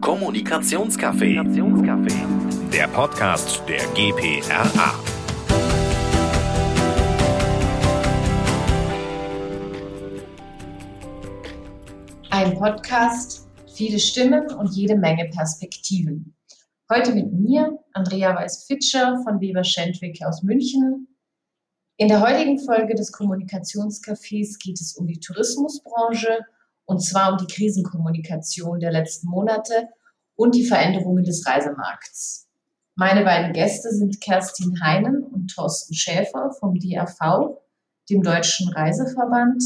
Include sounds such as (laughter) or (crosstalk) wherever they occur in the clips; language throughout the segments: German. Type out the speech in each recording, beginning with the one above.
Kommunikationscafé. Der Podcast der GPRA. Ein Podcast, viele Stimmen und jede Menge Perspektiven. Heute mit mir, Andrea Weiß-Fitscher von Weber Schendwick aus München. In der heutigen Folge des Kommunikationscafés geht es um die Tourismusbranche und zwar um die Krisenkommunikation der letzten Monate und die Veränderungen des Reisemarkts. Meine beiden Gäste sind Kerstin Heinen und Thorsten Schäfer vom DRV, dem Deutschen Reiseverband.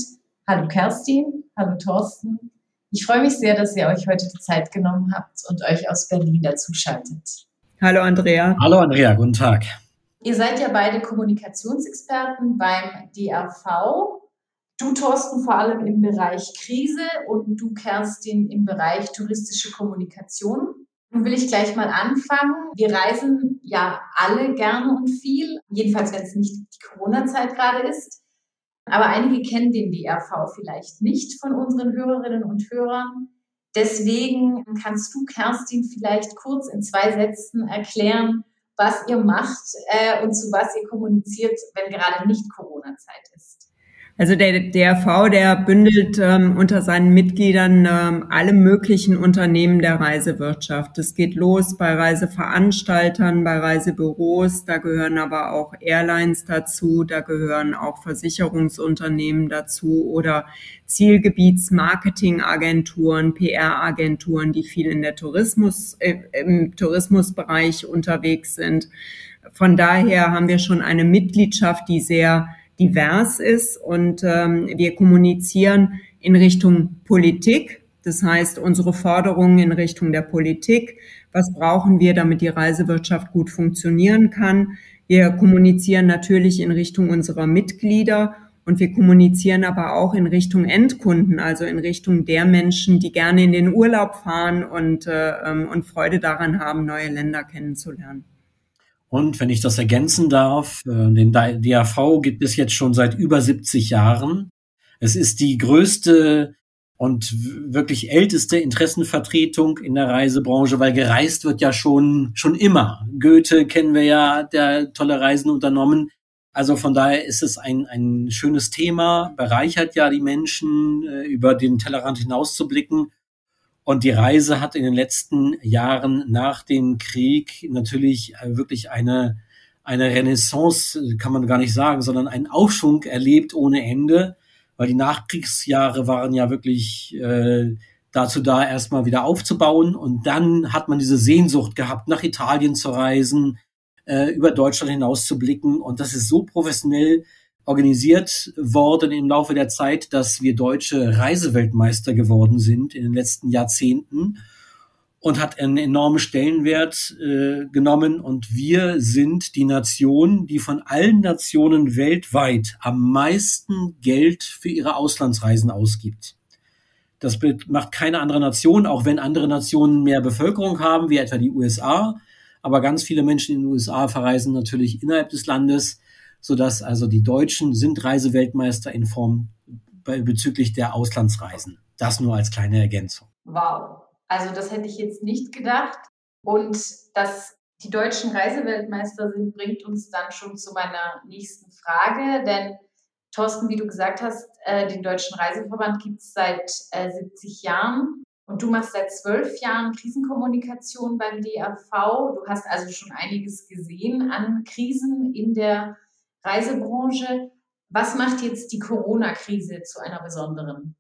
Hallo Kerstin, hallo Thorsten. Ich freue mich sehr, dass ihr euch heute die Zeit genommen habt und euch aus Berlin dazuschaltet. Hallo Andrea. Hallo Andrea, guten Tag. Ihr seid ja beide Kommunikationsexperten beim DRV Du, Thorsten, vor allem im Bereich Krise und du, Kerstin, im Bereich touristische Kommunikation. Nun will ich gleich mal anfangen. Wir reisen ja alle gerne und viel, jedenfalls wenn es nicht die Corona-Zeit gerade ist. Aber einige kennen den DRV vielleicht nicht von unseren Hörerinnen und Hörern. Deswegen kannst du, Kerstin, vielleicht kurz in zwei Sätzen erklären, was ihr macht äh, und zu was ihr kommuniziert, wenn gerade nicht Corona-Zeit. Also der DRV, der bündelt ähm, unter seinen Mitgliedern ähm, alle möglichen Unternehmen der Reisewirtschaft. Es geht los bei Reiseveranstaltern, bei Reisebüros, da gehören aber auch Airlines dazu, da gehören auch Versicherungsunternehmen dazu oder Zielgebietsmarketingagenturen, PR-Agenturen, die viel in der Tourismus, äh, im Tourismusbereich unterwegs sind. Von daher haben wir schon eine Mitgliedschaft, die sehr divers ist und ähm, wir kommunizieren in Richtung Politik. Das heißt, unsere Forderungen in Richtung der Politik. Was brauchen wir, damit die Reisewirtschaft gut funktionieren kann? Wir kommunizieren natürlich in Richtung unserer Mitglieder und wir kommunizieren aber auch in Richtung Endkunden, also in Richtung der Menschen, die gerne in den Urlaub fahren und, äh, ähm, und Freude daran haben, neue Länder kennenzulernen. Und wenn ich das ergänzen darf, äh, den DAV gibt es jetzt schon seit über 70 Jahren. Es ist die größte und wirklich älteste Interessenvertretung in der Reisebranche, weil gereist wird ja schon, schon immer. Goethe kennen wir ja, der tolle Reisen unternommen. Also von daher ist es ein, ein schönes Thema, bereichert ja die Menschen, äh, über den Tellerrand hinauszublicken. Und die Reise hat in den letzten Jahren nach dem Krieg natürlich äh, wirklich eine, eine Renaissance, kann man gar nicht sagen, sondern einen Aufschwung erlebt ohne Ende, weil die Nachkriegsjahre waren ja wirklich äh, dazu da, erstmal wieder aufzubauen. Und dann hat man diese Sehnsucht gehabt, nach Italien zu reisen, äh, über Deutschland hinaus zu blicken. Und das ist so professionell organisiert worden im Laufe der Zeit, dass wir deutsche Reiseweltmeister geworden sind in den letzten Jahrzehnten und hat einen enormen Stellenwert äh, genommen. Und wir sind die Nation, die von allen Nationen weltweit am meisten Geld für ihre Auslandsreisen ausgibt. Das macht keine andere Nation, auch wenn andere Nationen mehr Bevölkerung haben, wie etwa die USA. Aber ganz viele Menschen in den USA verreisen natürlich innerhalb des Landes so dass also die Deutschen sind Reiseweltmeister in Form bezüglich der Auslandsreisen. Das nur als kleine Ergänzung. Wow. Also das hätte ich jetzt nicht gedacht. Und dass die deutschen Reiseweltmeister sind, bringt uns dann schon zu meiner nächsten Frage. Denn Thorsten, wie du gesagt hast, äh, den Deutschen Reiseverband gibt es seit äh, 70 Jahren. Und du machst seit zwölf Jahren Krisenkommunikation beim DAV. Du hast also schon einiges gesehen an Krisen in der Reisebranche. Was macht jetzt die Corona-Krise zu einer besonderen?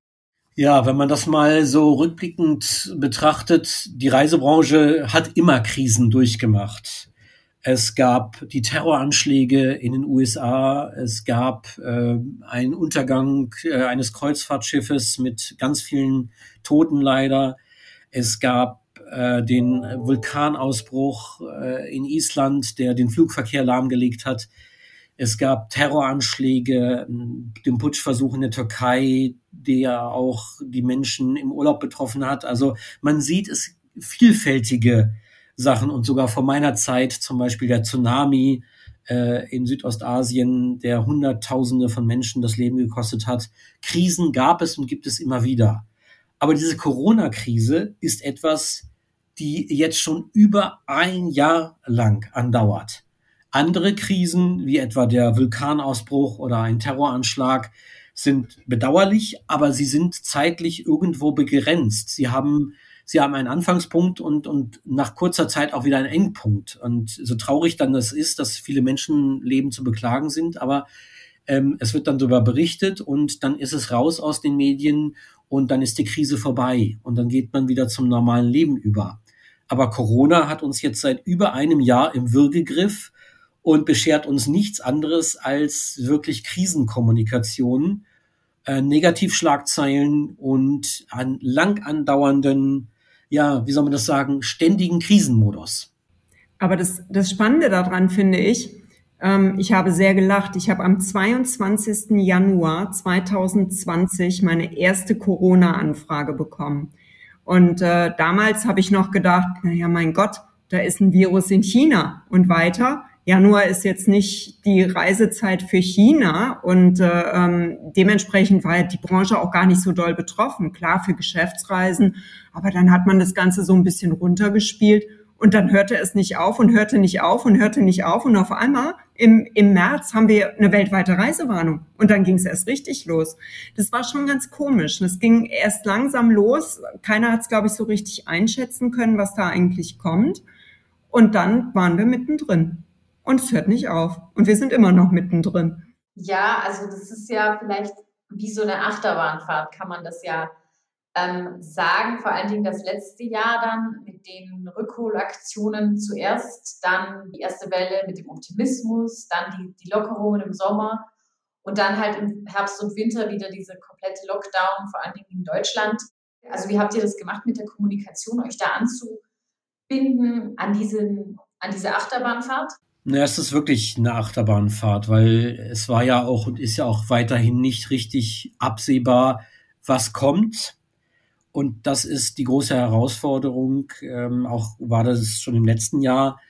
Ja, wenn man das mal so rückblickend betrachtet, die Reisebranche hat immer Krisen durchgemacht. Es gab die Terroranschläge in den USA, es gab äh, einen Untergang äh, eines Kreuzfahrtschiffes mit ganz vielen Toten leider. Es gab äh, den Vulkanausbruch äh, in Island, der den Flugverkehr lahmgelegt hat. Es gab Terroranschläge, den Putschversuch in der Türkei, der auch die Menschen im Urlaub betroffen hat. Also man sieht es vielfältige Sachen und sogar vor meiner Zeit zum Beispiel der Tsunami äh, in Südostasien, der Hunderttausende von Menschen das Leben gekostet hat. Krisen gab es und gibt es immer wieder. Aber diese Corona-Krise ist etwas, die jetzt schon über ein Jahr lang andauert. Andere Krisen, wie etwa der Vulkanausbruch oder ein Terroranschlag, sind bedauerlich, aber sie sind zeitlich irgendwo begrenzt. Sie haben, sie haben einen Anfangspunkt und, und nach kurzer Zeit auch wieder einen Endpunkt. Und so traurig dann das ist, dass viele Menschenleben zu beklagen sind, aber ähm, es wird dann darüber berichtet und dann ist es raus aus den Medien und dann ist die Krise vorbei und dann geht man wieder zum normalen Leben über. Aber Corona hat uns jetzt seit über einem Jahr im Würgegriff und beschert uns nichts anderes als wirklich Krisenkommunikation, äh, Negativschlagzeilen und an lang andauernden, ja, wie soll man das sagen, ständigen Krisenmodus. Aber das, das Spannende daran finde ich, ähm, ich habe sehr gelacht. Ich habe am 22. Januar 2020 meine erste Corona-Anfrage bekommen. Und äh, damals habe ich noch gedacht, na ja, mein Gott, da ist ein Virus in China und weiter. Januar ist jetzt nicht die Reisezeit für China und äh, ähm, dementsprechend war die Branche auch gar nicht so doll betroffen. Klar für Geschäftsreisen, aber dann hat man das Ganze so ein bisschen runtergespielt und dann hörte es nicht auf und hörte nicht auf und hörte nicht auf und auf einmal im, im März haben wir eine weltweite Reisewarnung und dann ging es erst richtig los. Das war schon ganz komisch. Das ging erst langsam los. Keiner hat es, glaube ich, so richtig einschätzen können, was da eigentlich kommt. Und dann waren wir mittendrin und es hört nicht auf. Und wir sind immer noch mittendrin. Ja, also das ist ja vielleicht wie so eine Achterbahnfahrt, kann man das ja ähm, sagen. Vor allen Dingen das letzte Jahr dann mit den Rückholaktionen zuerst, dann die erste Welle mit dem Optimismus, dann die, die Lockerungen im Sommer und dann halt im Herbst und Winter wieder diese komplette Lockdown, vor allen Dingen in Deutschland. Also wie habt ihr das gemacht mit der Kommunikation, euch da anzubinden an, diesen, an diese Achterbahnfahrt? Na, es ist wirklich eine Achterbahnfahrt, weil es war ja auch und ist ja auch weiterhin nicht richtig absehbar, was kommt. Und das ist die große Herausforderung. Ähm, auch war das schon im letzten Jahr,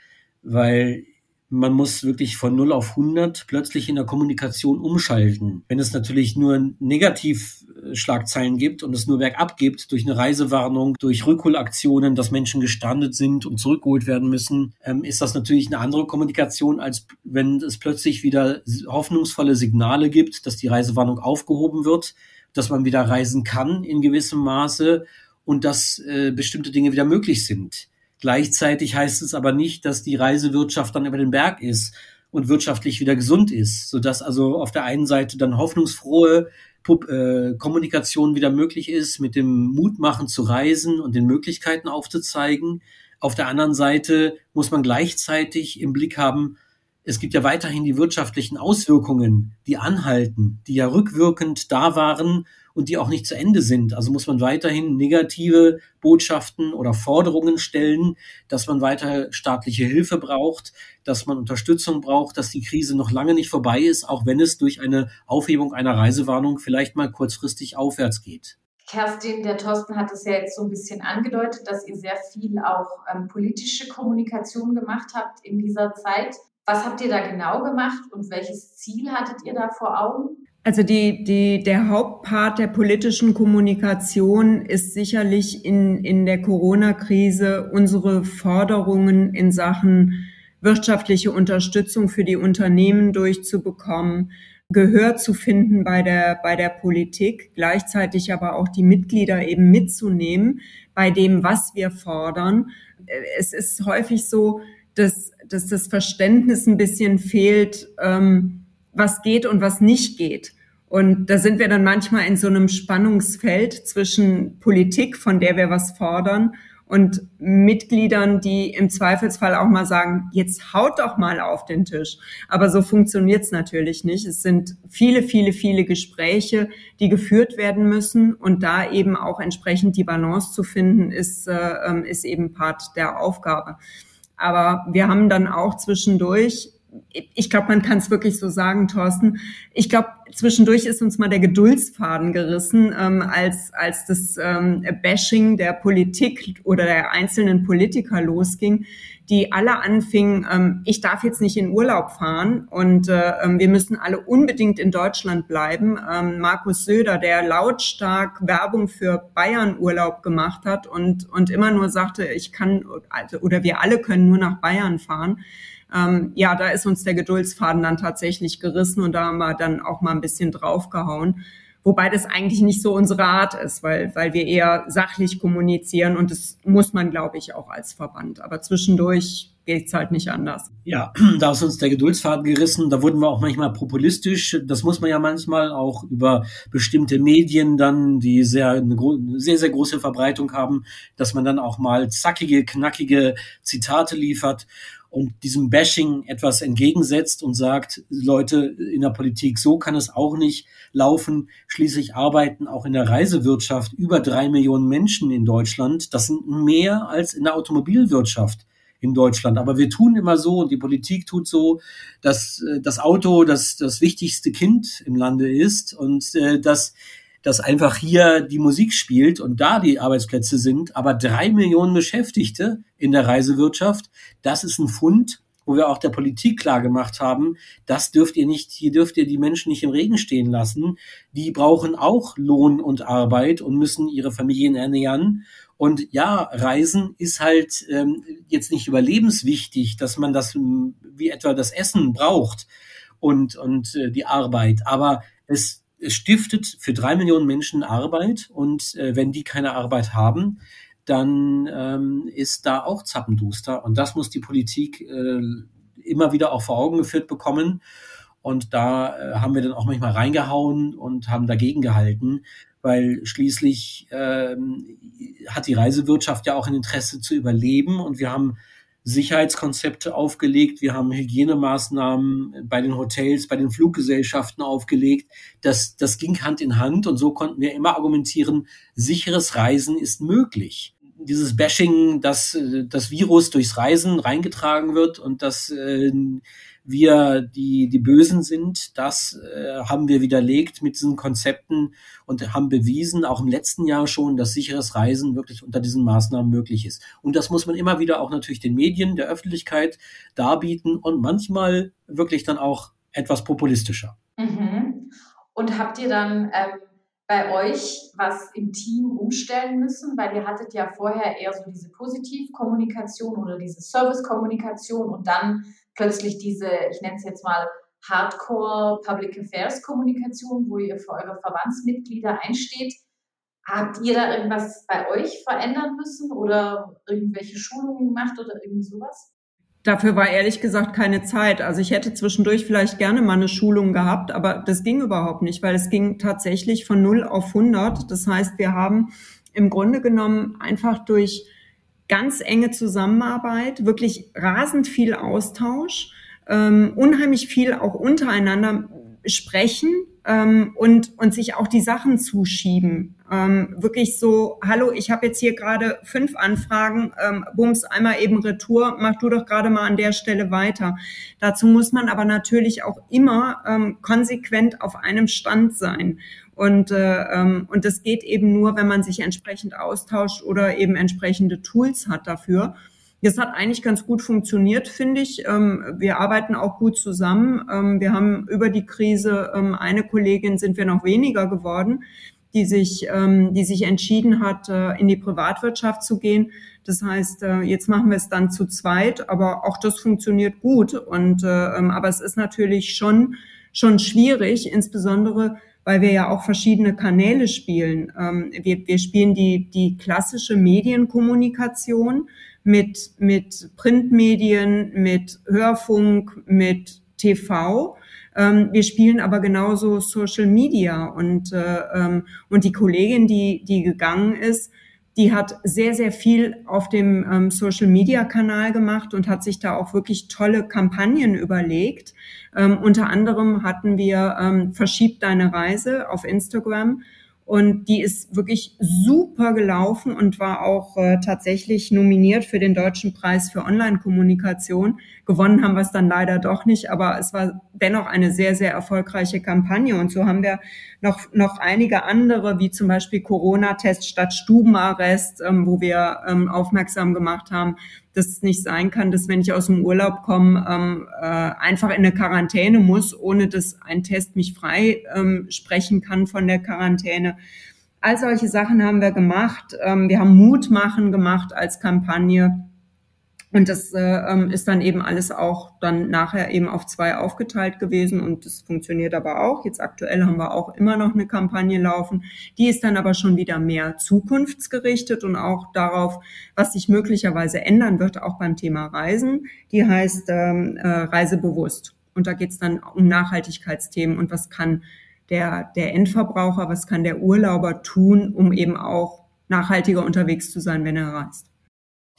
weil man muss wirklich von 0 auf 100 plötzlich in der Kommunikation umschalten. Wenn es natürlich nur Negativschlagzeilen gibt und es nur bergab gibt, durch eine Reisewarnung, durch Rückholaktionen, dass Menschen gestrandet sind und zurückgeholt werden müssen, ähm, ist das natürlich eine andere Kommunikation, als wenn es plötzlich wieder hoffnungsvolle Signale gibt, dass die Reisewarnung aufgehoben wird, dass man wieder reisen kann in gewissem Maße und dass äh, bestimmte Dinge wieder möglich sind. Gleichzeitig heißt es aber nicht, dass die Reisewirtschaft dann über den Berg ist und wirtschaftlich wieder gesund ist, sodass also auf der einen Seite dann hoffnungsfrohe äh, Kommunikation wieder möglich ist, mit dem Mutmachen zu reisen und den Möglichkeiten aufzuzeigen. Auf der anderen Seite muss man gleichzeitig im Blick haben, es gibt ja weiterhin die wirtschaftlichen Auswirkungen, die anhalten, die ja rückwirkend da waren und die auch nicht zu Ende sind. Also muss man weiterhin negative Botschaften oder Forderungen stellen, dass man weiter staatliche Hilfe braucht, dass man Unterstützung braucht, dass die Krise noch lange nicht vorbei ist, auch wenn es durch eine Aufhebung einer Reisewarnung vielleicht mal kurzfristig aufwärts geht. Kerstin, der Thorsten hat es ja jetzt so ein bisschen angedeutet, dass ihr sehr viel auch ähm, politische Kommunikation gemacht habt in dieser Zeit. Was habt ihr da genau gemacht und welches Ziel hattet ihr da vor Augen? Also die, die, der Hauptpart der politischen Kommunikation ist sicherlich in, in der Corona-Krise unsere Forderungen in Sachen wirtschaftliche Unterstützung für die Unternehmen durchzubekommen, Gehör zu finden bei der, bei der Politik, gleichzeitig aber auch die Mitglieder eben mitzunehmen bei dem, was wir fordern. Es ist häufig so, dass, dass das Verständnis ein bisschen fehlt, ähm, was geht und was nicht geht. Und da sind wir dann manchmal in so einem Spannungsfeld zwischen Politik, von der wir was fordern, und Mitgliedern, die im Zweifelsfall auch mal sagen, jetzt haut doch mal auf den Tisch. Aber so funktioniert's natürlich nicht. Es sind viele, viele, viele Gespräche, die geführt werden müssen. Und da eben auch entsprechend die Balance zu finden, ist, äh, ähm, ist eben Part der Aufgabe. Aber wir haben dann auch zwischendurch ich glaube, man kann es wirklich so sagen, Thorsten. Ich glaube, zwischendurch ist uns mal der Geduldsfaden gerissen, ähm, als, als das ähm, Bashing der Politik oder der einzelnen Politiker losging, die alle anfingen, ähm, ich darf jetzt nicht in Urlaub fahren und äh, ähm, wir müssen alle unbedingt in Deutschland bleiben. Ähm, Markus Söder, der lautstark Werbung für Bayern Urlaub gemacht hat und, und immer nur sagte, ich kann also, oder wir alle können nur nach Bayern fahren ähm, ja, da ist uns der Geduldsfaden dann tatsächlich gerissen und da haben wir dann auch mal ein bisschen draufgehauen. Wobei das eigentlich nicht so unsere Art ist, weil, weil wir eher sachlich kommunizieren und das muss man, glaube ich, auch als Verband. Aber zwischendurch geht's halt nicht anders. Ja, (clears throat) da ist uns der Geduldsfaden gerissen. Da wurden wir auch manchmal populistisch. Das muss man ja manchmal auch über bestimmte Medien dann, die sehr, eine sehr, sehr große Verbreitung haben, dass man dann auch mal zackige, knackige Zitate liefert und diesem Bashing etwas entgegensetzt und sagt, Leute in der Politik, so kann es auch nicht laufen. Schließlich arbeiten auch in der Reisewirtschaft über drei Millionen Menschen in Deutschland. Das sind mehr als in der Automobilwirtschaft in Deutschland. Aber wir tun immer so und die Politik tut so, dass äh, das Auto das, das wichtigste Kind im Lande ist und äh, dass dass einfach hier die Musik spielt und da die Arbeitsplätze sind, aber drei Millionen Beschäftigte in der Reisewirtschaft, das ist ein Fund, wo wir auch der Politik klar gemacht haben, das dürft ihr nicht, hier dürft ihr die Menschen nicht im Regen stehen lassen. Die brauchen auch Lohn und Arbeit und müssen ihre Familien ernähren. Und ja, Reisen ist halt ähm, jetzt nicht überlebenswichtig, dass man das wie etwa das Essen braucht und, und äh, die Arbeit. Aber es es stiftet für drei Millionen Menschen Arbeit und äh, wenn die keine Arbeit haben, dann ähm, ist da auch Zappenduster. Und das muss die Politik äh, immer wieder auch vor Augen geführt bekommen. Und da äh, haben wir dann auch manchmal reingehauen und haben dagegen gehalten, weil schließlich ähm, hat die Reisewirtschaft ja auch ein Interesse zu überleben. Und wir haben Sicherheitskonzepte aufgelegt, wir haben Hygienemaßnahmen bei den Hotels, bei den Fluggesellschaften aufgelegt. Das, das ging Hand in Hand und so konnten wir immer argumentieren, sicheres Reisen ist möglich. Dieses Bashing, dass das Virus durchs Reisen reingetragen wird und dass äh, wir die, die Bösen sind. Das äh, haben wir widerlegt mit diesen Konzepten und haben bewiesen, auch im letzten Jahr schon, dass sicheres Reisen wirklich unter diesen Maßnahmen möglich ist. Und das muss man immer wieder auch natürlich den Medien, der Öffentlichkeit darbieten und manchmal wirklich dann auch etwas populistischer. Mhm. Und habt ihr dann ähm, bei euch was im Team umstellen müssen? Weil ihr hattet ja vorher eher so diese Positivkommunikation oder diese Servicekommunikation und dann plötzlich diese, ich nenne es jetzt mal Hardcore Public Affairs Kommunikation, wo ihr für eure Verbandsmitglieder einsteht. Habt ihr da irgendwas bei euch verändern müssen oder irgendwelche Schulungen gemacht oder irgend sowas? Dafür war ehrlich gesagt keine Zeit. Also ich hätte zwischendurch vielleicht gerne mal eine Schulung gehabt, aber das ging überhaupt nicht, weil es ging tatsächlich von 0 auf 100. Das heißt, wir haben im Grunde genommen einfach durch ganz enge Zusammenarbeit, wirklich rasend viel Austausch, ähm, unheimlich viel auch untereinander sprechen ähm, und, und sich auch die Sachen zuschieben. Ähm, wirklich so, hallo, ich habe jetzt hier gerade fünf Anfragen, ähm, bums, einmal eben Retour, mach du doch gerade mal an der Stelle weiter. Dazu muss man aber natürlich auch immer ähm, konsequent auf einem Stand sein. Und, äh, ähm, und das geht eben nur, wenn man sich entsprechend austauscht oder eben entsprechende Tools hat dafür. Das hat eigentlich ganz gut funktioniert, finde ich. Ähm, wir arbeiten auch gut zusammen. Ähm, wir haben über die Krise ähm, eine Kollegin sind wir noch weniger geworden, die sich, ähm, die sich entschieden hat, äh, in die Privatwirtschaft zu gehen. Das heißt, äh, jetzt machen wir es dann zu zweit, aber auch das funktioniert gut. Und aber es ist natürlich schon schon schwierig, insbesondere weil wir ja auch verschiedene Kanäle spielen. Ähm, wir, wir spielen die, die klassische Medienkommunikation mit, mit Printmedien, mit Hörfunk, mit TV. Ähm, wir spielen aber genauso Social Media und, äh, ähm, und die Kollegin, die, die gegangen ist, die hat sehr, sehr viel auf dem ähm, Social-Media-Kanal gemacht und hat sich da auch wirklich tolle Kampagnen überlegt. Ähm, unter anderem hatten wir ähm, Verschieb deine Reise auf Instagram. Und die ist wirklich super gelaufen und war auch äh, tatsächlich nominiert für den Deutschen Preis für Online-Kommunikation. Gewonnen haben wir es dann leider doch nicht, aber es war dennoch eine sehr, sehr erfolgreiche Kampagne. Und so haben wir noch, noch einige andere, wie zum Beispiel Corona-Test statt Stubenarrest, ähm, wo wir ähm, aufmerksam gemacht haben, dass es nicht sein kann, dass wenn ich aus dem Urlaub komme, ähm, äh, einfach in eine Quarantäne muss, ohne dass ein Test mich frei ähm, sprechen kann von der Quarantäne. All solche Sachen haben wir gemacht. Ähm, wir haben Mut machen gemacht als Kampagne. Und das äh, ähm, ist dann eben alles auch dann nachher eben auf zwei aufgeteilt gewesen und das funktioniert aber auch. Jetzt aktuell haben wir auch immer noch eine Kampagne laufen. Die ist dann aber schon wieder mehr zukunftsgerichtet und auch darauf, was sich möglicherweise ändern wird, auch beim Thema Reisen. Die heißt ähm, äh, Reisebewusst. Und da geht es dann um Nachhaltigkeitsthemen und was kann der, der Endverbraucher, was kann der Urlauber tun, um eben auch nachhaltiger unterwegs zu sein, wenn er reist.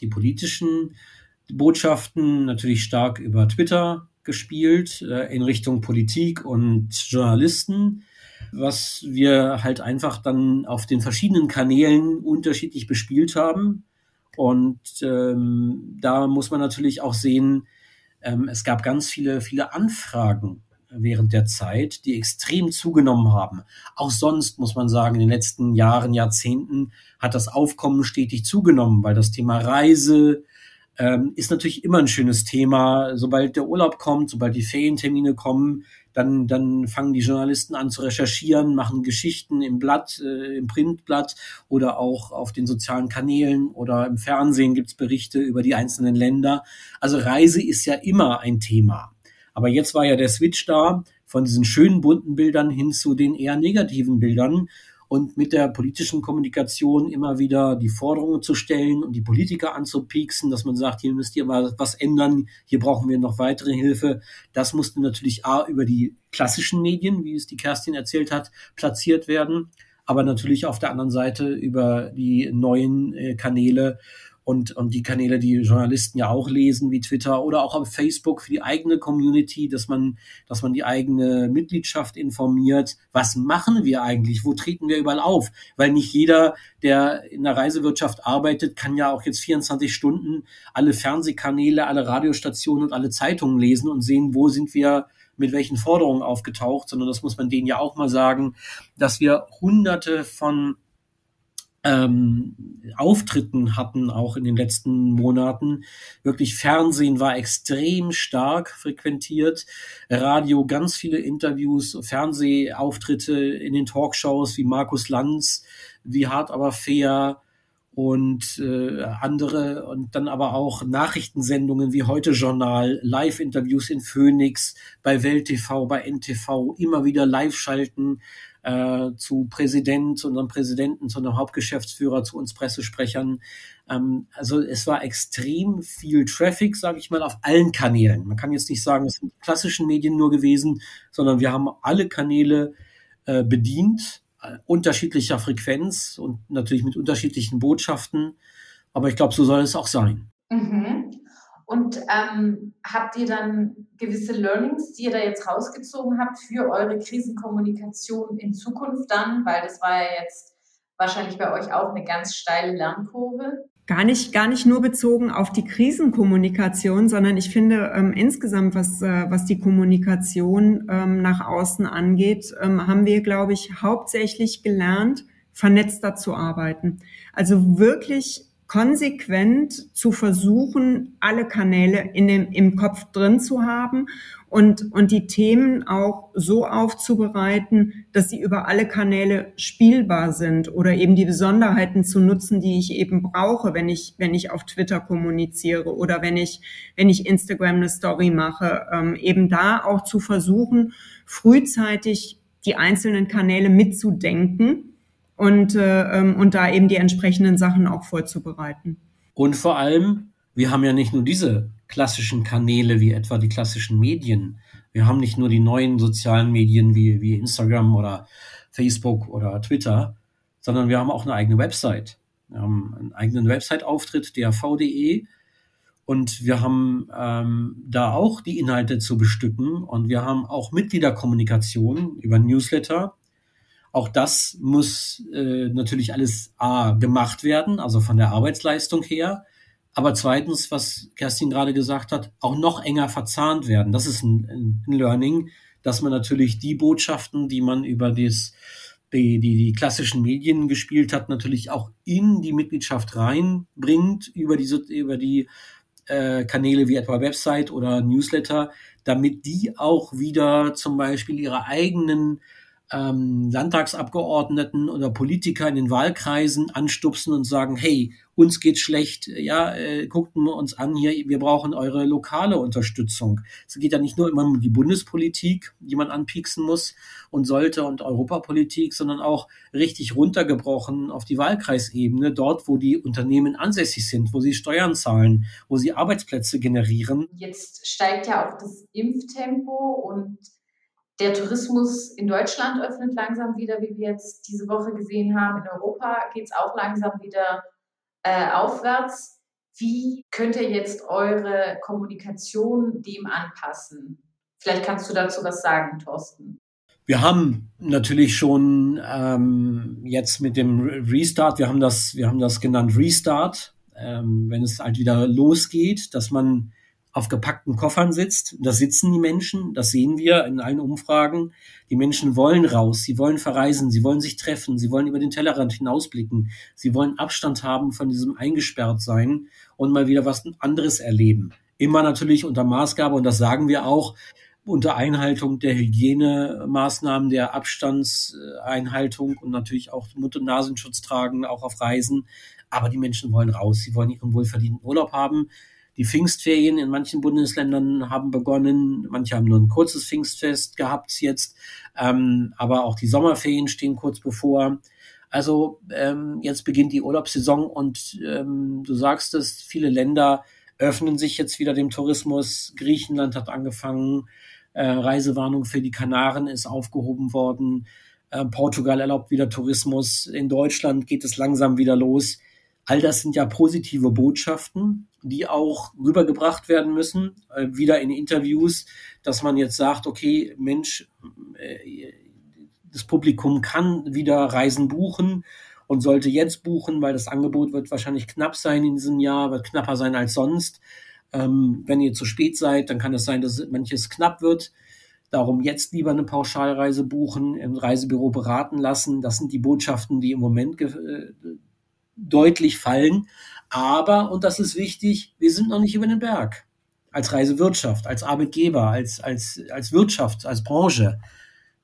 Die politischen Botschaften natürlich stark über Twitter gespielt äh, in Richtung Politik und Journalisten, was wir halt einfach dann auf den verschiedenen Kanälen unterschiedlich bespielt haben. Und ähm, da muss man natürlich auch sehen, ähm, es gab ganz viele, viele Anfragen während der Zeit, die extrem zugenommen haben. Auch sonst muss man sagen, in den letzten Jahren, Jahrzehnten hat das Aufkommen stetig zugenommen, weil das Thema Reise, ähm, ist natürlich immer ein schönes Thema. Sobald der Urlaub kommt, sobald die Ferientermine kommen, dann, dann fangen die Journalisten an zu recherchieren, machen Geschichten im Blatt, äh, im Printblatt oder auch auf den sozialen Kanälen oder im Fernsehen gibt's Berichte über die einzelnen Länder. Also Reise ist ja immer ein Thema. Aber jetzt war ja der Switch da von diesen schönen bunten Bildern hin zu den eher negativen Bildern und mit der politischen Kommunikation immer wieder die Forderungen zu stellen und die Politiker anzupieksen, dass man sagt, hier müsst ihr mal was ändern, hier brauchen wir noch weitere Hilfe. Das musste natürlich A über die klassischen Medien, wie es die Kerstin erzählt hat, platziert werden, aber natürlich auf der anderen Seite über die neuen äh, Kanäle und, und die Kanäle, die Journalisten ja auch lesen, wie Twitter oder auch auf Facebook für die eigene Community, dass man, dass man die eigene Mitgliedschaft informiert. Was machen wir eigentlich? Wo treten wir überall auf? Weil nicht jeder, der in der Reisewirtschaft arbeitet, kann ja auch jetzt 24 Stunden alle Fernsehkanäle, alle Radiostationen und alle Zeitungen lesen und sehen, wo sind wir mit welchen Forderungen aufgetaucht, sondern das muss man denen ja auch mal sagen, dass wir hunderte von ähm, Auftritten hatten, auch in den letzten Monaten. Wirklich Fernsehen war extrem stark frequentiert, Radio ganz viele Interviews, Fernsehauftritte in den Talkshows wie Markus Lanz, wie hart aber fair und äh, andere und dann aber auch Nachrichtensendungen wie heute Journal, Live-Interviews in Phoenix, bei Welt TV, bei NTV, immer wieder live schalten äh, zu Präsident, zu unserem Präsidenten, zu unserem Hauptgeschäftsführer, zu uns Pressesprechern. Ähm, also es war extrem viel Traffic, sage ich mal, auf allen Kanälen. Man kann jetzt nicht sagen, es sind klassischen Medien nur gewesen, sondern wir haben alle Kanäle äh, bedient, äh, unterschiedlicher Frequenz und natürlich mit unterschiedlichen Botschaften. Aber ich glaube, so soll es auch sein. Mhm. Und ähm, habt ihr dann gewisse Learnings, die ihr da jetzt rausgezogen habt für eure Krisenkommunikation in Zukunft dann? Weil das war ja jetzt wahrscheinlich bei euch auch eine ganz steile Lernkurve. Gar nicht, gar nicht nur bezogen auf die Krisenkommunikation, sondern ich finde ähm, insgesamt, was, äh, was die Kommunikation ähm, nach außen angeht, ähm, haben wir, glaube ich, hauptsächlich gelernt, vernetzter zu arbeiten. Also wirklich konsequent zu versuchen, alle Kanäle in dem, im Kopf drin zu haben und, und die Themen auch so aufzubereiten, dass sie über alle Kanäle spielbar sind oder eben die Besonderheiten zu nutzen, die ich eben brauche, wenn ich, wenn ich auf Twitter kommuniziere oder wenn ich, wenn ich Instagram eine Story mache, ähm, eben da auch zu versuchen, frühzeitig die einzelnen Kanäle mitzudenken und, äh, ähm, und da eben die entsprechenden Sachen auch vorzubereiten. Und vor allem, wir haben ja nicht nur diese klassischen Kanäle wie etwa die klassischen Medien. Wir haben nicht nur die neuen sozialen Medien wie, wie Instagram oder Facebook oder Twitter, sondern wir haben auch eine eigene Website. Wir haben einen eigenen Website-Auftritt, dav.de. Und wir haben ähm, da auch die Inhalte zu bestücken. Und wir haben auch Mitgliederkommunikation über Newsletter Auch das muss äh, natürlich alles A gemacht werden, also von der Arbeitsleistung her. Aber zweitens, was Kerstin gerade gesagt hat, auch noch enger verzahnt werden. Das ist ein, ein Learning, dass man natürlich die Botschaften, die man über das, die, die, die klassischen Medien gespielt hat, natürlich auch in die Mitgliedschaft reinbringt, über diese, über die äh, Kanäle wie etwa Website oder Newsletter, damit die auch wieder zum Beispiel ihre eigenen ähm, Landtagsabgeordneten oder Politiker in den Wahlkreisen anstupsen und sagen, hey, uns geht's schlecht, ja, äh, guckt wir uns an hier, wir brauchen eure lokale Unterstützung. Es geht ja nicht nur immer um die Bundespolitik, die man anpieksen muss und sollte und Europapolitik, sondern auch richtig runtergebrochen auf die Wahlkreisebene, dort, wo die Unternehmen ansässig sind, wo sie Steuern zahlen, wo sie Arbeitsplätze generieren. Jetzt steigt ja auch das Impftempo und der Tourismus in Deutschland öffnet langsam wieder, wie wir jetzt diese Woche gesehen haben. In Europa geht es auch langsam wieder äh, aufwärts. Wie könnt ihr jetzt eure Kommunikation dem anpassen? Vielleicht kannst du dazu was sagen, Thorsten. Wir haben natürlich schon ähm, jetzt mit dem Restart, wir haben das, wir haben das genannt Restart, ähm, wenn es halt wieder losgeht, dass man auf gepackten Koffern sitzt. Da sitzen die Menschen, das sehen wir in allen Umfragen. Die Menschen wollen raus, sie wollen verreisen, sie wollen sich treffen, sie wollen über den Tellerrand hinausblicken, sie wollen Abstand haben von diesem eingesperrt sein und mal wieder was anderes erleben. Immer natürlich unter Maßgabe, und das sagen wir auch, unter Einhaltung der Hygienemaßnahmen, der Abstandseinhaltung und natürlich auch Mund- und Nasenschutz tragen, auch auf Reisen. Aber die Menschen wollen raus, sie wollen ihren wohlverdienten Urlaub haben. Die Pfingstferien in manchen Bundesländern haben begonnen. Manche haben nur ein kurzes Pfingstfest gehabt jetzt. Ähm, aber auch die Sommerferien stehen kurz bevor. Also ähm, jetzt beginnt die Urlaubssaison und ähm, du sagst es, viele Länder öffnen sich jetzt wieder dem Tourismus. Griechenland hat angefangen. Äh, Reisewarnung für die Kanaren ist aufgehoben worden. Äh, Portugal erlaubt wieder Tourismus. In Deutschland geht es langsam wieder los. All das sind ja positive Botschaften, die auch rübergebracht werden müssen, äh, wieder in Interviews, dass man jetzt sagt, okay, Mensch, äh, das Publikum kann wieder Reisen buchen und sollte jetzt buchen, weil das Angebot wird wahrscheinlich knapp sein in diesem Jahr, wird knapper sein als sonst. Ähm, wenn ihr zu spät seid, dann kann es sein, dass manches knapp wird. Darum jetzt lieber eine Pauschalreise buchen, im Reisebüro beraten lassen. Das sind die Botschaften, die im Moment äh, deutlich fallen. Aber, und das ist wichtig, wir sind noch nicht über den Berg. Als Reisewirtschaft, als Arbeitgeber, als, als, als Wirtschaft, als Branche.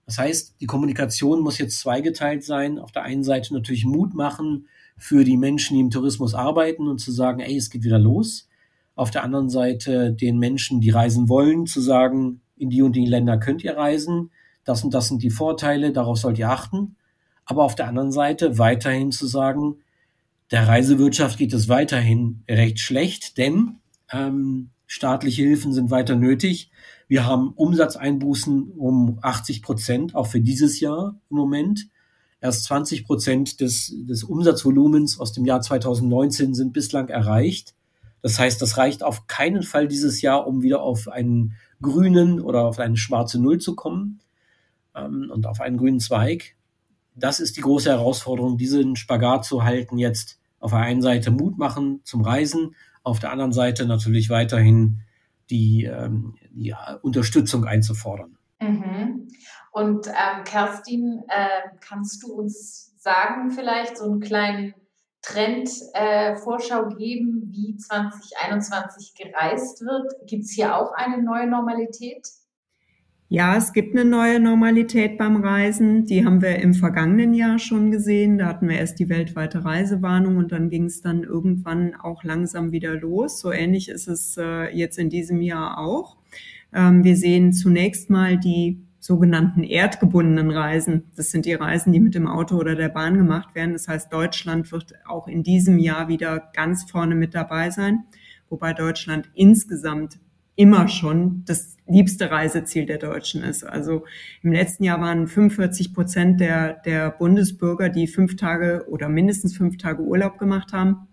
Das heißt, die Kommunikation muss jetzt zweigeteilt sein. Auf der einen Seite natürlich Mut machen für die Menschen, die im Tourismus arbeiten und zu sagen, ey, es geht wieder los. Auf der anderen Seite den Menschen, die reisen wollen, zu sagen, in die und die Länder könnt ihr reisen. Das und das sind die Vorteile, darauf sollt ihr achten. Aber auf der anderen Seite weiterhin zu sagen, der Reisewirtschaft geht es weiterhin recht schlecht, denn ähm, staatliche Hilfen sind weiter nötig. Wir haben Umsatzeinbußen um 80 Prozent, auch für dieses Jahr im Moment. Erst 20 Prozent des, des Umsatzvolumens aus dem Jahr 2019 sind bislang erreicht. Das heißt, das reicht auf keinen Fall dieses Jahr, um wieder auf einen grünen oder auf eine schwarze Null zu kommen ähm, und auf einen grünen Zweig das ist die große Herausforderung, diesen Spagat zu halten, jetzt auf der einen Seite Mut machen zum Reisen, auf der anderen Seite natürlich weiterhin die, ähm, die Unterstützung einzufordern. Mhm. Und ähm, Kerstin, äh, kannst du uns sagen, vielleicht so einen kleinen Trendvorschau äh, geben, wie 2021 gereist wird? Gibt es hier auch eine neue Normalität? Ja, es gibt eine neue Normalität beim Reisen. Die haben wir im vergangenen Jahr schon gesehen. Da hatten wir erst die weltweite Reisewarnung und dann ging es dann irgendwann auch langsam wieder los. So ähnlich ist es äh, jetzt in diesem Jahr auch. Ähm, wir sehen zunächst mal die sogenannten erdgebundenen Reisen. Das sind die Reisen, die mit dem Auto oder der Bahn gemacht werden. Das heißt, Deutschland wird auch in diesem Jahr wieder ganz vorne mit dabei sein, wobei Deutschland insgesamt immer schon das liebste Reiseziel der Deutschen ist. Also im letzten Jahr waren 45 Prozent der, der Bundesbürger, die fünf Tage oder mindestens fünf Tage Urlaub gemacht haben,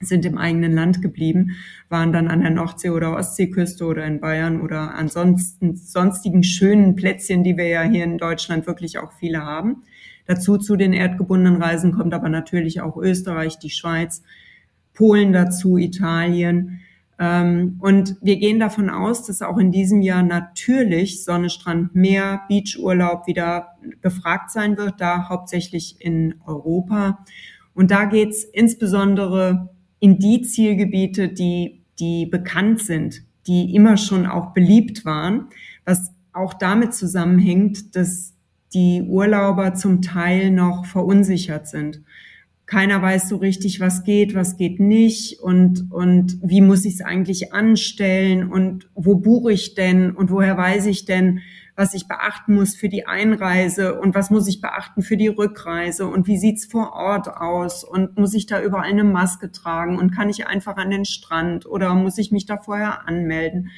sind im eigenen Land geblieben, waren dann an der Nordsee- oder Ostseeküste oder in Bayern oder ansonsten sonstigen schönen Plätzchen, die wir ja hier in Deutschland wirklich auch viele haben. Dazu zu den erdgebundenen Reisen kommt aber natürlich auch Österreich, die Schweiz, Polen dazu, Italien. Ähm, und wir gehen davon aus, dass auch in diesem Jahr natürlich Sonne, Strand, Meer, Beachurlaub wieder gefragt sein wird, da hauptsächlich in Europa. Und da geht's insbesondere in die Zielgebiete, die, die bekannt sind, die immer schon auch beliebt waren, was auch damit zusammenhängt, dass die Urlauber zum Teil noch verunsichert sind keiner weiß so richtig, was geht, was geht nicht und, und wie muss ich es eigentlich anstellen und wo buche ich denn und woher weiß ich denn, was ich beachten muss für die Einreise und was muss ich beachten für die Rückreise und wie sieht's vor Ort aus und muss ich da überall eine Maske tragen und kann ich einfach an den Strand oder muss ich mich da vorher anmelden?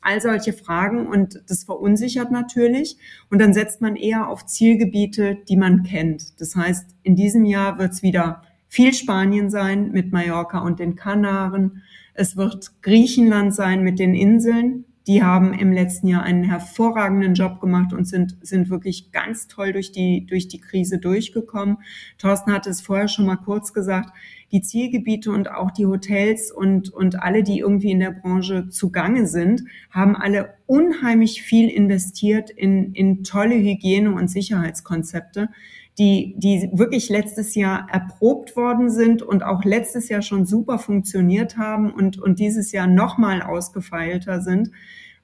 All solche Fragen und das verunsichert natürlich. Und dann setzt man eher auf Zielgebiete, die man kennt. Das heißt, in diesem Jahr wird es wieder viel Spanien sein mit Mallorca und den Kanaren. Es wird Griechenland sein mit den Inseln. Die haben im letzten Jahr einen hervorragenden Job gemacht und sind, sind wirklich ganz toll durch die, durch die Krise durchgekommen. Thorsten hatte es vorher schon mal kurz gesagt die Zielgebiete und auch die Hotels und, und alle, die irgendwie in der Branche zugange sind, haben alle unheimlich viel investiert in, in tolle Hygiene- und Sicherheitskonzepte, die, die wirklich letztes Jahr erprobt worden sind und auch letztes Jahr schon super funktioniert haben und, und dieses Jahr nochmal ausgefeilter sind.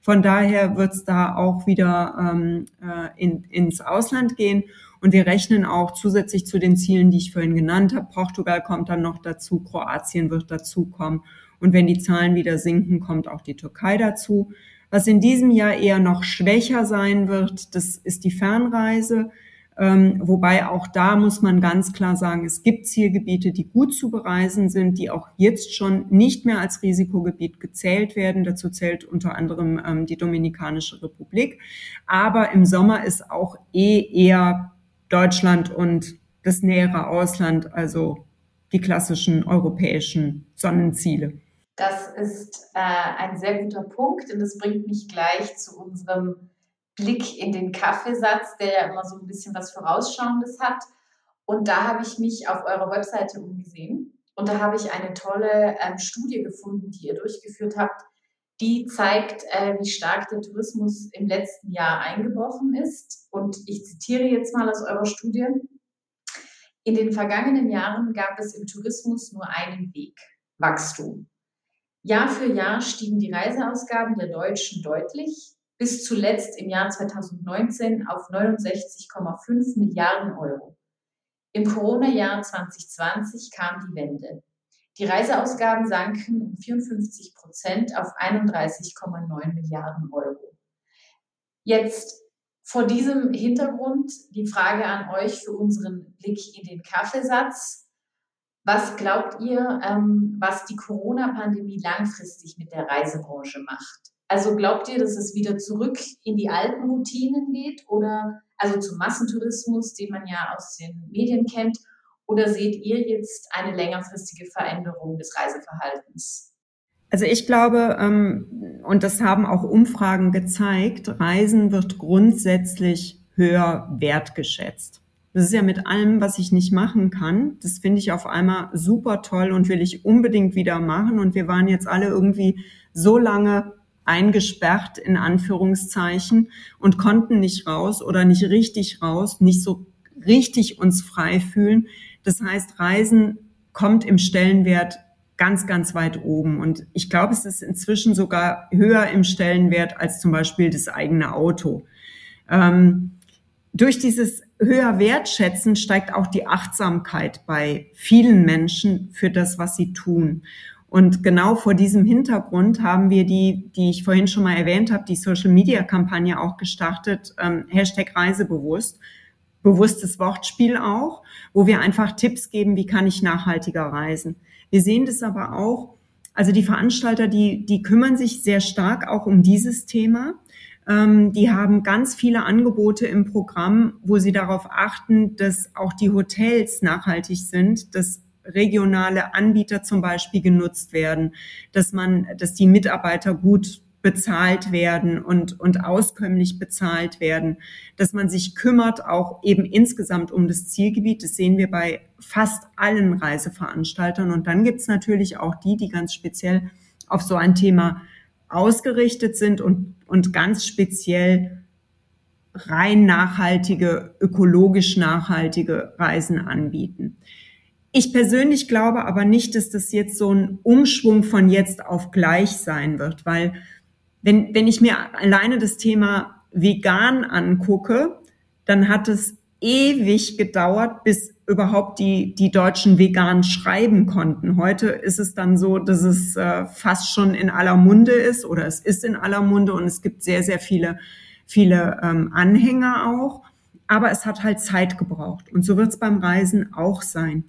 Von daher wird es da auch wieder ähm, äh, in, ins Ausland gehen. Und wir rechnen auch zusätzlich zu den Zielen, die ich vorhin genannt habe. Portugal kommt dann noch dazu, Kroatien wird dazukommen. Und wenn die Zahlen wieder sinken, kommt auch die Türkei dazu. Was in diesem Jahr eher noch schwächer sein wird, das ist die Fernreise. Ähm, wobei auch da muss man ganz klar sagen, es gibt Zielgebiete, die gut zu bereisen sind, die auch jetzt schon nicht mehr als Risikogebiet gezählt werden. Dazu zählt unter anderem ähm, die Dominikanische Republik. Aber im Sommer ist auch eh eher Deutschland und das nähere Ausland, also die klassischen europäischen Sonnenziele. Das ist äh, ein sehr guter Punkt und das bringt mich gleich zu unserem Blick in den Kaffeesatz, der ja immer so ein bisschen was Vorausschauendes hat. Und da habe ich mich auf eurer Webseite umgesehen und da habe ich eine tolle ähm, Studie gefunden, die ihr durchgeführt habt, die zeigt, äh, wie stark der Tourismus im letzten Jahr eingebrochen ist. Und ich zitiere jetzt mal aus eurer Studie. In den vergangenen Jahren gab es im Tourismus nur einen Weg, Wachstum. Jahr für Jahr stiegen die Reiseausgaben der Deutschen deutlich, bis zuletzt im Jahr 2019 auf 69,5 Milliarden Euro. Im Corona-Jahr 2020 kam die Wende. Die Reiseausgaben sanken um 54 Prozent auf 31,9 Milliarden Euro. Jetzt vor diesem Hintergrund die Frage an euch für unseren Blick in den Kaffeesatz. Was glaubt ihr, ähm, was die Corona-Pandemie langfristig mit der Reisebranche macht? Also glaubt ihr, dass es wieder zurück in die alten Routinen geht oder also zum Massentourismus, den man ja aus den Medien kennt? Oder seht ihr jetzt eine längerfristige Veränderung des Reiseverhaltens? Also ich glaube, ähm, und das haben auch Umfragen gezeigt, Reisen wird grundsätzlich höher wertgeschätzt. Das ist ja mit allem, was ich nicht machen kann. Das finde ich auf einmal super toll und will ich unbedingt wieder machen. Und wir waren jetzt alle irgendwie so lange eingesperrt in Anführungszeichen und konnten nicht raus oder nicht richtig raus, nicht so richtig uns frei fühlen. Das heißt, Reisen kommt im Stellenwert ganz, ganz weit oben. Und ich glaube, es ist inzwischen sogar höher im Stellenwert als zum Beispiel das eigene Auto. Ähm, durch dieses höher Wertschätzen steigt auch die Achtsamkeit bei vielen Menschen für das, was sie tun. Und genau vor diesem Hintergrund haben wir die, die ich vorhin schon mal erwähnt habe, die Social Media Kampagne auch gestartet, ähm, Hashtag Reisebewusst. Bewusstes Wortspiel auch, wo wir einfach Tipps geben, wie kann ich nachhaltiger reisen. Wir sehen das aber auch, also die Veranstalter, die, die kümmern sich sehr stark auch um dieses Thema. Ähm, die haben ganz viele Angebote im Programm, wo sie darauf achten, dass auch die Hotels nachhaltig sind, dass regionale Anbieter zum Beispiel genutzt werden, dass man, dass die Mitarbeiter gut bezahlt werden und, und auskömmlich bezahlt werden, dass man sich kümmert auch eben insgesamt um das Zielgebiet. Das sehen wir bei fast allen Reiseveranstaltern. Und dann gibt es natürlich auch die, die ganz speziell auf so ein Thema ausgerichtet sind und, und ganz speziell rein nachhaltige, ökologisch nachhaltige Reisen anbieten. Ich persönlich glaube aber nicht, dass das jetzt so ein Umschwung von jetzt auf gleich sein wird, weil wenn, wenn ich mir alleine das Thema vegan angucke, dann hat es ewig gedauert, bis überhaupt die, die Deutschen vegan schreiben konnten. Heute ist es dann so, dass es äh, fast schon in aller Munde ist oder es ist in aller Munde und es gibt sehr, sehr viele, viele ähm, Anhänger auch. Aber es hat halt Zeit gebraucht. Und so wird es beim Reisen auch sein.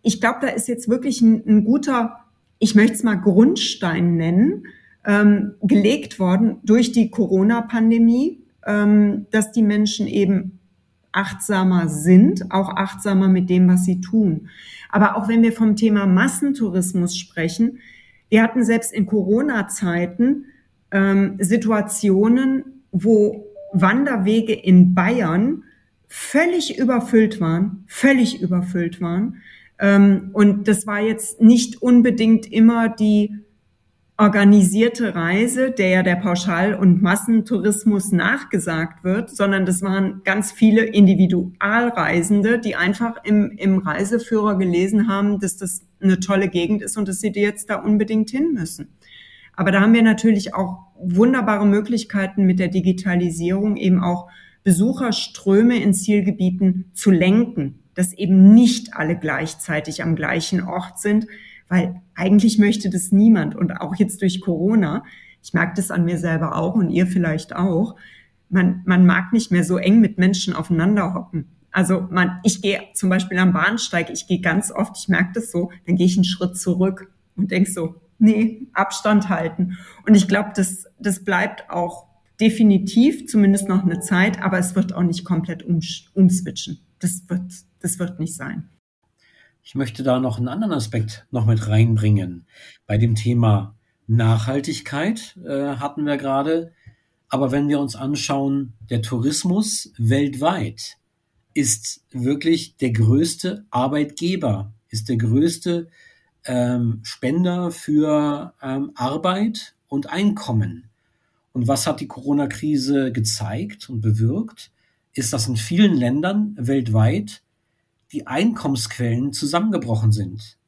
Ich glaube, da ist jetzt wirklich ein, ein guter, ich möchte es mal Grundstein nennen, ähm, gelegt worden durch die Corona-Pandemie, ähm, dass die Menschen eben achtsamer sind, auch achtsamer mit dem, was sie tun. Aber auch wenn wir vom Thema Massentourismus sprechen, wir hatten selbst in Corona-Zeiten ähm, Situationen, wo Wanderwege in Bayern völlig überfüllt waren, völlig überfüllt waren. Ähm, und das war jetzt nicht unbedingt immer die organisierte Reise, der ja der Pauschal- und Massentourismus nachgesagt wird, sondern das waren ganz viele Individualreisende, die einfach im, im Reiseführer gelesen haben, dass das eine tolle Gegend ist und dass sie jetzt da unbedingt hin müssen. Aber da haben wir natürlich auch wunderbare Möglichkeiten mit der Digitalisierung eben auch Besucherströme in Zielgebieten zu lenken, dass eben nicht alle gleichzeitig am gleichen Ort sind, weil eigentlich möchte das niemand und auch jetzt durch Corona, ich merke das an mir selber auch und ihr vielleicht auch, man, man mag nicht mehr so eng mit Menschen aufeinander hocken. Also man, ich gehe zum Beispiel am Bahnsteig, ich gehe ganz oft, ich merke das so, dann gehe ich einen Schritt zurück und denk so, nee, Abstand halten. Und ich glaube, das, das bleibt auch definitiv, zumindest noch eine Zeit, aber es wird auch nicht komplett um, umswitchen. Das wird, das wird nicht sein. Ich möchte da noch einen anderen Aspekt noch mit reinbringen. Bei dem Thema Nachhaltigkeit äh, hatten wir gerade. Aber wenn wir uns anschauen, der Tourismus weltweit ist wirklich der größte Arbeitgeber, ist der größte ähm, Spender für ähm, Arbeit und Einkommen. Und was hat die Corona-Krise gezeigt und bewirkt? Ist, dass in vielen Ländern weltweit die Einkommensquellen zusammengebrochen sind.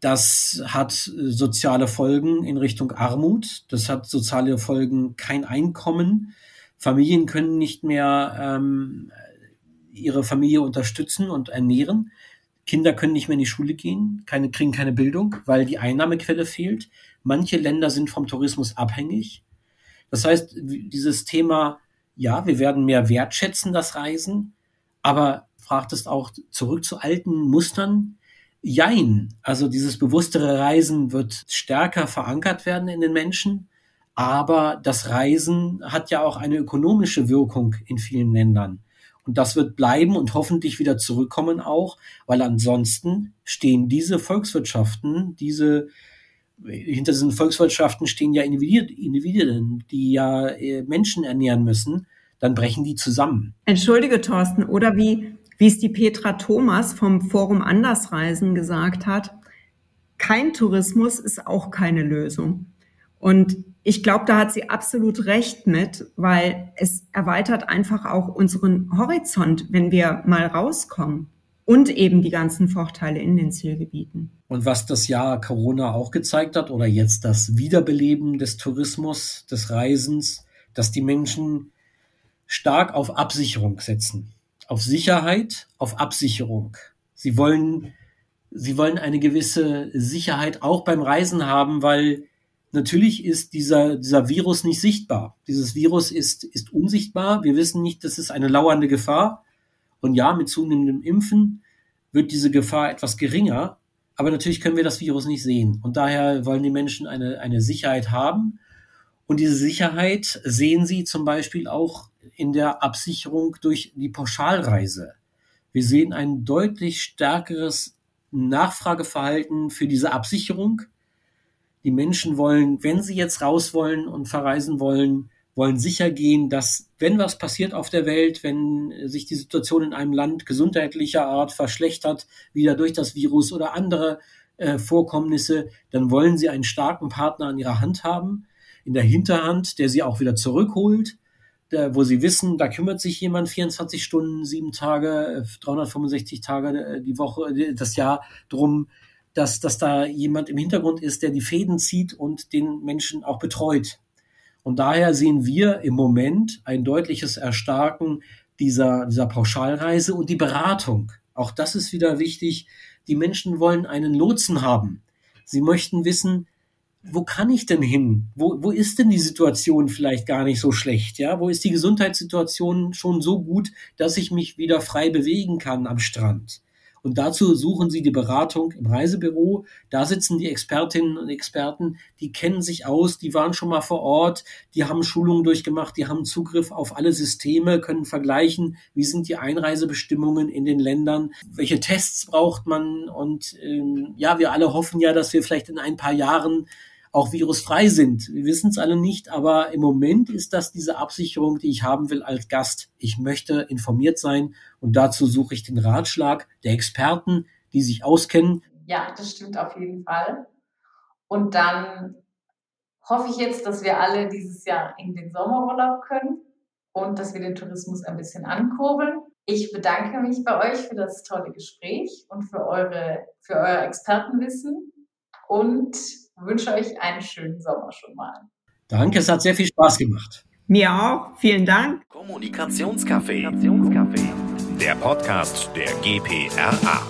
Das hat äh, soziale Folgen in Richtung Armut. Das hat soziale Folgen kein Einkommen. Familien können nicht mehr ähm, ihre Familie unterstützen und ernähren. Kinder können nicht mehr in die Schule gehen, keine, kriegen keine Bildung, weil die Einnahmequelle fehlt. Manche Länder sind vom Tourismus abhängig. Das heißt, dieses Thema, ja, wir werden mehr wertschätzen, das Reisen, aber fragtest auch zurück zu alten Mustern. Jein. Also dieses bewusstere Reisen wird stärker verankert werden in den Menschen. Aber das Reisen hat ja auch eine ökonomische Wirkung in vielen Ländern. Und das wird bleiben und hoffentlich wieder zurückkommen auch, weil ansonsten stehen diese Volkswirtschaften, diese, hinter diesen Volkswirtschaften stehen ja Individuen, die ja äh, Menschen ernähren müssen, dann brechen die zusammen. Entschuldige, Thorsten, oder wie wie es die Petra Thomas vom Forum Andersreisen gesagt hat, kein Tourismus ist auch keine Lösung. Und ich glaube, da hat sie absolut recht mit, weil es erweitert einfach auch unseren Horizont, wenn wir mal rauskommen und eben die ganzen Vorteile in den Zielgebieten. Und was das Jahr Corona auch gezeigt hat oder jetzt das Wiederbeleben des Tourismus, des Reisens, dass die Menschen stark auf Absicherung setzen auf Sicherheit, auf Absicherung. Sie wollen, sie wollen eine gewisse Sicherheit auch beim Reisen haben, weil natürlich ist dieser, dieser Virus nicht sichtbar. Dieses Virus ist, ist unsichtbar. Wir wissen nicht, das ist eine lauernde Gefahr. Und ja, mit zunehmendem Impfen wird diese Gefahr etwas geringer. Aber natürlich können wir das Virus nicht sehen. Und daher wollen die Menschen eine, eine Sicherheit haben. Und diese Sicherheit sehen sie zum Beispiel auch in der Absicherung durch die Pauschalreise. Wir sehen ein deutlich stärkeres Nachfrageverhalten für diese Absicherung. Die Menschen wollen, wenn sie jetzt raus wollen und verreisen wollen, wollen sicher gehen, dass wenn was passiert auf der Welt, wenn sich die Situation in einem Land gesundheitlicher Art verschlechtert, wieder durch das Virus oder andere äh, Vorkommnisse, dann wollen sie einen starken Partner an ihrer Hand haben, in der Hinterhand, der sie auch wieder zurückholt, wo sie wissen, da kümmert sich jemand 24 Stunden, sieben Tage, 365 Tage äh, die Woche, äh, das Jahr drum, dass, dass da jemand im Hintergrund ist, der die Fäden zieht und den Menschen auch betreut. Und daher sehen wir im Moment ein deutliches Erstarken dieser, dieser Pauschalreise und die Beratung. Auch das ist wieder wichtig. Die Menschen wollen einen Lotsen haben. Sie möchten wissen, wo kann ich denn hin? Wo, wo ist denn die Situation vielleicht gar nicht so schlecht? Ja, wo ist die Gesundheitssituation schon so gut, dass ich mich wieder frei bewegen kann am Strand? Und dazu suchen Sie die Beratung im Reisebüro. Da sitzen die Expertinnen und Experten, die kennen sich aus, die waren schon mal vor Ort, die haben Schulungen durchgemacht, die haben Zugriff auf alle Systeme, können vergleichen, wie sind die Einreisebestimmungen in den Ländern, welche Tests braucht man. Und ähm, ja, wir alle hoffen ja, dass wir vielleicht in ein paar Jahren auch virusfrei sind. Wir wissen es alle nicht, aber im Moment ist das diese Absicherung, die ich haben will als Gast. Ich möchte informiert sein und dazu suche ich den Ratschlag der Experten, die sich auskennen. Ja, das stimmt auf jeden Fall. Und dann hoffe ich jetzt, dass wir alle dieses Jahr in den Sommerurlaub können und dass wir den Tourismus ein bisschen ankurbeln. Ich bedanke mich bei euch für das tolle Gespräch und für eure, für euer Expertenwissen und wünsche euch einen schönen Sommer schon mal. Danke, es hat sehr viel Spaß gemacht. Mir auch. Vielen Dank. Kommunikationscafé. Der Podcast der GPRA.